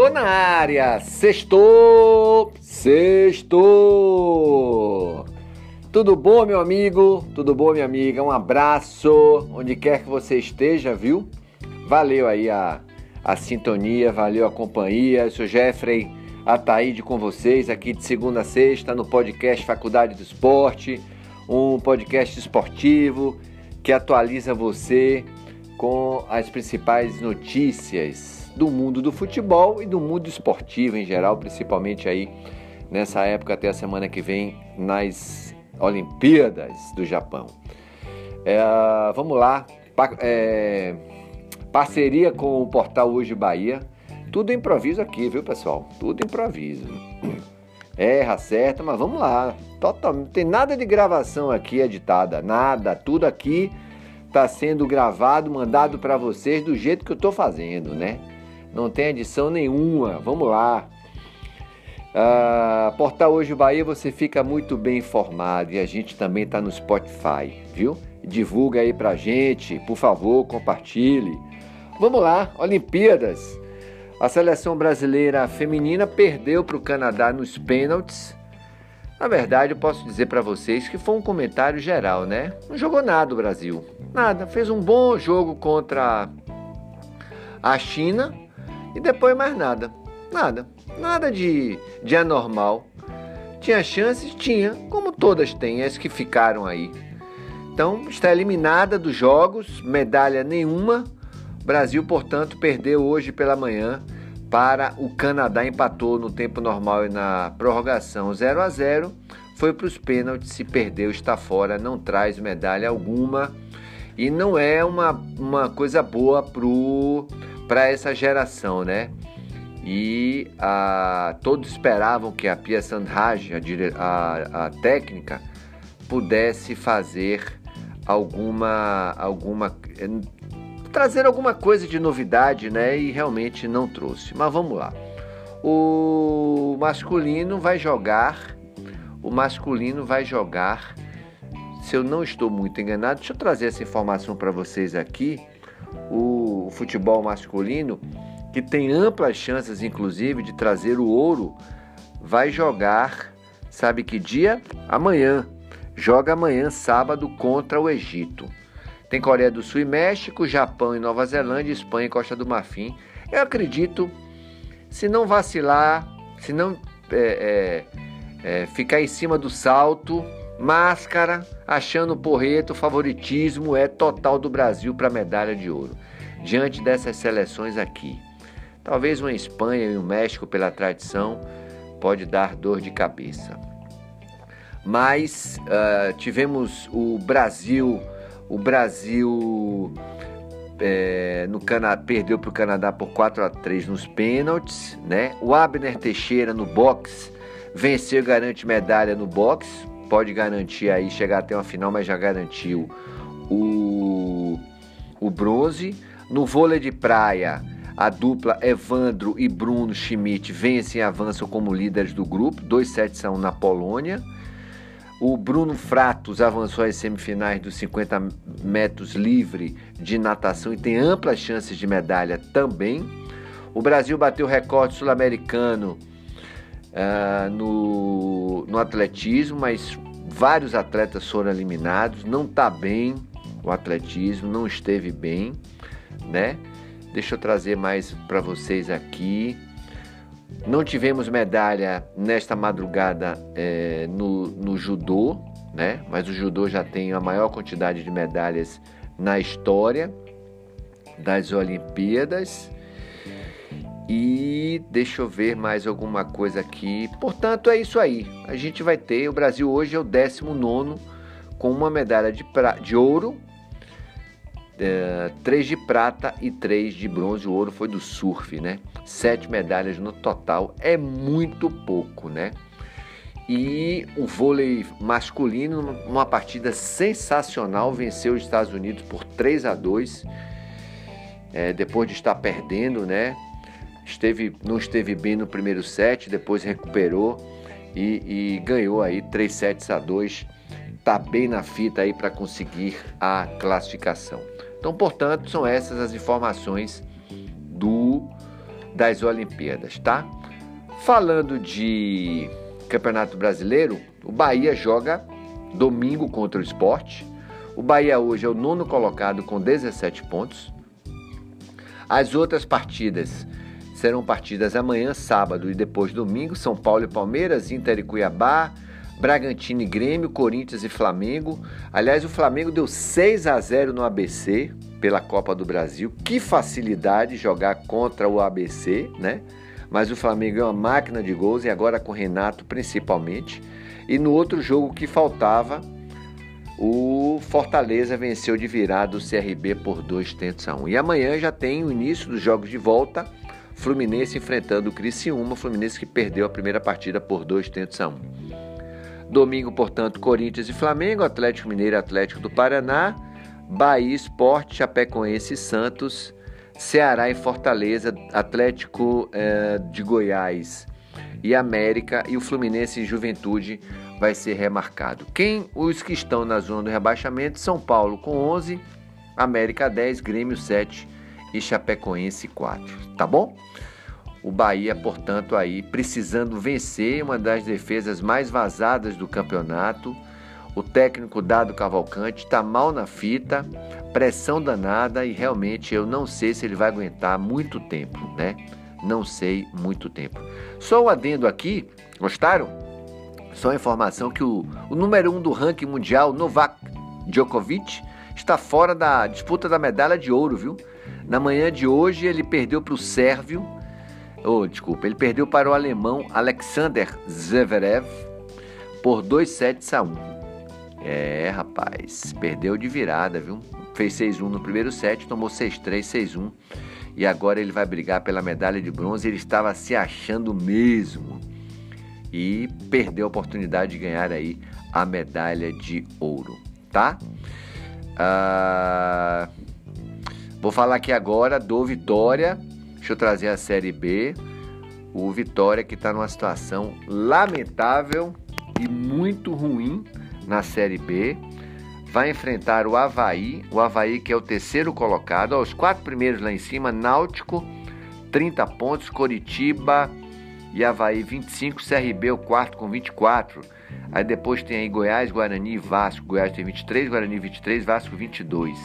Tô na área, sextou, sextou. Tudo bom, meu amigo? Tudo bom, minha amiga? Um abraço, onde quer que você esteja, viu? Valeu aí a, a sintonia, valeu a companhia. Eu sou Jeffrey Ataíde com vocês aqui de segunda a sexta no podcast Faculdade do Esporte, um podcast esportivo que atualiza você com as principais notícias do mundo do futebol e do mundo esportivo em geral, principalmente aí nessa época até a semana que vem nas Olimpíadas do Japão. É, vamos lá, pa, é, parceria com o portal Hoje Bahia, tudo improviso aqui, viu pessoal? Tudo improviso. Erra, certa, mas vamos lá. Total, não tem nada de gravação aqui editada, nada. Tudo aqui está sendo gravado, mandado para vocês do jeito que eu estou fazendo, né? Não tem edição nenhuma. Vamos lá. Ah, Portal Hoje Bahia você fica muito bem informado e a gente também está no Spotify, viu? Divulga aí pra gente, por favor, compartilhe. Vamos lá, Olimpíadas. A seleção brasileira feminina perdeu para o Canadá nos pênaltis. Na verdade, eu posso dizer para vocês que foi um comentário geral, né? Não jogou nada o Brasil. Nada. Fez um bom jogo contra a China, e depois mais nada. Nada. Nada de, de anormal. Tinha chances? Tinha, como todas têm, as que ficaram aí. Então, está eliminada dos jogos, medalha nenhuma. Brasil, portanto, perdeu hoje pela manhã para o Canadá, empatou no tempo normal e na prorrogação 0 a 0 Foi para os pênaltis, se perdeu, está fora, não traz medalha alguma. E não é uma, uma coisa boa para o para essa geração, né? E a, todos esperavam que a Pia Sandhaj, a, a, a técnica, pudesse fazer alguma, alguma trazer alguma coisa de novidade, né? E realmente não trouxe. Mas vamos lá. O masculino vai jogar, o masculino vai jogar. Se eu não estou muito enganado, deixa eu trazer essa informação para vocês aqui o futebol masculino, que tem amplas chances, inclusive, de trazer o ouro, vai jogar, sabe que dia? Amanhã. Joga amanhã, sábado, contra o Egito. Tem Coreia do Sul e México, Japão e Nova Zelândia, Espanha e Costa do Marfim. Eu acredito, se não vacilar, se não é, é, é, ficar em cima do salto, máscara, achando o porreto, o favoritismo é total do Brasil para a medalha de ouro. Diante dessas seleções aqui, talvez uma Espanha e um México pela tradição pode dar dor de cabeça. Mas uh, tivemos o Brasil, o Brasil é, no Canadá, perdeu para o Canadá por 4 a 3 nos pênaltis, né? O Abner Teixeira no boxe venceu garante medalha no boxe, pode garantir aí chegar até uma final, mas já garantiu o, o bronze. No vôlei de praia, a dupla Evandro e Bruno Schmidt vencem e avançam como líderes do grupo, 2 sets a 1 na Polônia. O Bruno Fratos avançou às semifinais dos 50 metros livre de natação e tem amplas chances de medalha também. O Brasil bateu o recorde sul-americano uh, no, no atletismo, mas vários atletas foram eliminados. Não está bem o atletismo, não esteve bem, né? Deixa eu trazer mais para vocês aqui. Não tivemos medalha nesta madrugada é, no, no judô, né? Mas o judô já tem a maior quantidade de medalhas na história das Olimpíadas. E deixa eu ver mais alguma coisa aqui. Portanto, é isso aí. A gente vai ter. O Brasil hoje é o 19 com uma medalha de, pra, de ouro, é, três de prata e três de bronze. O ouro foi do surf, né? Sete medalhas no total. É muito pouco, né? E o vôlei masculino, numa partida sensacional, venceu os Estados Unidos por 3 a 2 é, depois de estar perdendo, né? Esteve, não esteve bem no primeiro set, depois recuperou e, e ganhou aí 3 sets a 2. Tá bem na fita aí para conseguir a classificação. Então, portanto, são essas as informações do das Olimpíadas, tá? Falando de Campeonato Brasileiro, o Bahia joga domingo contra o esporte. O Bahia hoje é o nono colocado com 17 pontos. As outras partidas serão partidas amanhã, sábado e depois domingo. São Paulo e Palmeiras, Inter e Cuiabá, Bragantino e Grêmio, Corinthians e Flamengo. Aliás, o Flamengo deu 6 a 0 no ABC pela Copa do Brasil. Que facilidade jogar contra o ABC, né? Mas o Flamengo é uma máquina de gols e agora com Renato principalmente. E no outro jogo que faltava, o Fortaleza venceu de virada o CRB por 2 tentos a 1. E amanhã já tem o início dos jogos de volta. Fluminense enfrentando o Criciúma, Fluminense que perdeu a primeira partida por 2 tentos a 1. Domingo, portanto, Corinthians e Flamengo, Atlético Mineiro e Atlético do Paraná, Bahia, Esporte, Chapecoense e Santos, Ceará e Fortaleza, Atlético eh, de Goiás e América e o Fluminense e Juventude vai ser remarcado. Quem os que estão na zona do rebaixamento? São Paulo com 11, América 10, Grêmio 7 e Chapecoense 4, tá bom? O Bahia, portanto, aí precisando vencer uma das defesas mais vazadas do campeonato. O técnico Dado Cavalcante está mal na fita, pressão danada e realmente eu não sei se ele vai aguentar muito tempo, né? Não sei muito tempo. Só o adendo aqui, gostaram? Só a informação que o, o número um do ranking mundial, Novak Djokovic, está fora da disputa da medalha de ouro, viu? Na manhã de hoje ele perdeu para o sérvio oh, desculpa, ele perdeu para o alemão Alexander Zverev por 2 sets a 1. É, rapaz, perdeu de virada, viu? Fez 6-1 no primeiro set, tomou 6-3, 6-1 e agora ele vai brigar pela medalha de bronze. Ele estava se achando mesmo e perdeu a oportunidade de ganhar aí a medalha de ouro, tá? Ah, vou falar aqui agora do Vitória Deixa eu trazer a Série B. O Vitória que está numa situação lamentável e muito ruim na Série B. Vai enfrentar o Havaí, o Havaí que é o terceiro colocado, os quatro primeiros lá em cima, Náutico, 30 pontos, Coritiba e Havaí 25, CRB o quarto com 24. Aí depois tem aí Goiás, Guarani e Vasco. Goiás tem 23, Guarani 23, Vasco 22.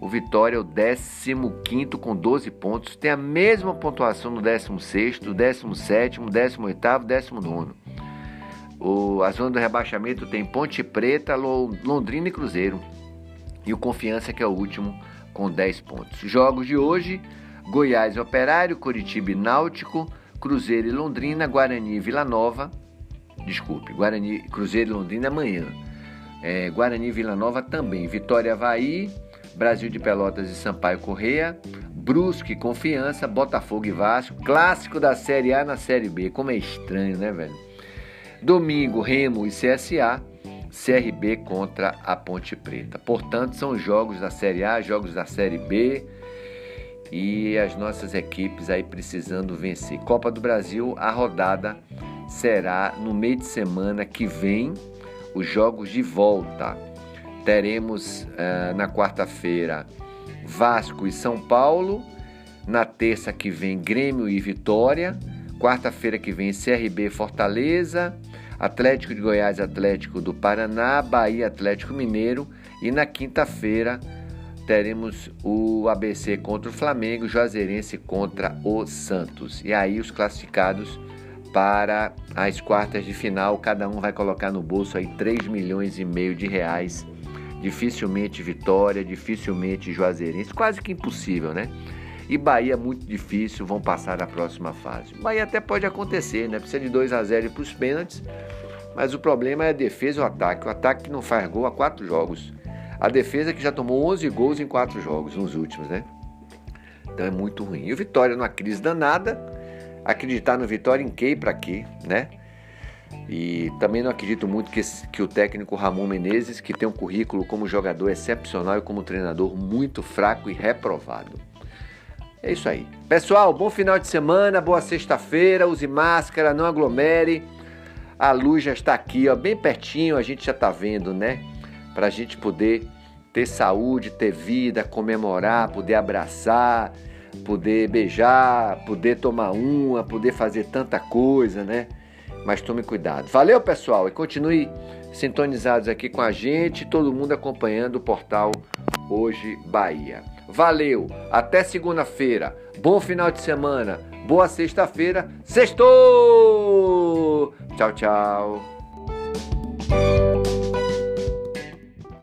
O Vitória é o 15 com 12 pontos, tem a mesma pontuação no 16, 17, 18, 19. O, a zona do rebaixamento tem Ponte Preta, Londrina e Cruzeiro. E o Confiança, que é o último, com 10 pontos. Jogos de hoje: Goiás e Operário, Curitiba e Náutico, Cruzeiro e Londrina, Guarani e Vila Nova. Desculpe, Guarani, Cruzeiro e Londrina amanhã. É, Guarani e Vila Nova também. Vitória Havaí. Brasil de Pelotas e Sampaio Correia, Brusque, Confiança, Botafogo e Vasco, clássico da Série A na Série B. Como é estranho, né, velho? Domingo, Remo e CSA, CRB contra a Ponte Preta. Portanto, são jogos da Série A, jogos da Série B e as nossas equipes aí precisando vencer. Copa do Brasil, a rodada será no meio de semana que vem, os jogos de volta teremos uh, na quarta-feira Vasco e São Paulo, na terça que vem Grêmio e Vitória, quarta-feira que vem CRB Fortaleza, Atlético de Goiás Atlético do Paraná, Bahia Atlético Mineiro. E na quinta-feira teremos o ABC contra o Flamengo, Juazeirense contra o Santos. E aí os classificados para as quartas de final, cada um vai colocar no bolso aí 3 milhões e meio de reais dificilmente Vitória, dificilmente Juazeirense, quase que impossível, né? E Bahia muito difícil, vão passar a próxima fase. Bahia até pode acontecer, né? Precisa de 2 a 0 para os pênaltis, mas o problema é a defesa e o ataque. O ataque que não faz gol há quatro jogos. A defesa que já tomou 11 gols em quatro jogos, nos últimos, né? Então é muito ruim. E o Vitória numa crise danada, acreditar no Vitória em quê e para quê, né? E também não acredito muito que, que o técnico Ramon Menezes, que tem um currículo como jogador excepcional e como treinador muito fraco e reprovado. É isso aí. Pessoal, bom final de semana, boa sexta-feira, use máscara, não aglomere. A luz já está aqui, ó, bem pertinho, a gente já está vendo, né? Para a gente poder ter saúde, ter vida, comemorar, poder abraçar, poder beijar, poder tomar uma, poder fazer tanta coisa, né? Mas tome cuidado. Valeu, pessoal, e continue sintonizados aqui com a gente, todo mundo acompanhando o portal Hoje Bahia. Valeu, até segunda-feira. Bom final de semana. Boa sexta-feira. Sextou! Tchau, tchau.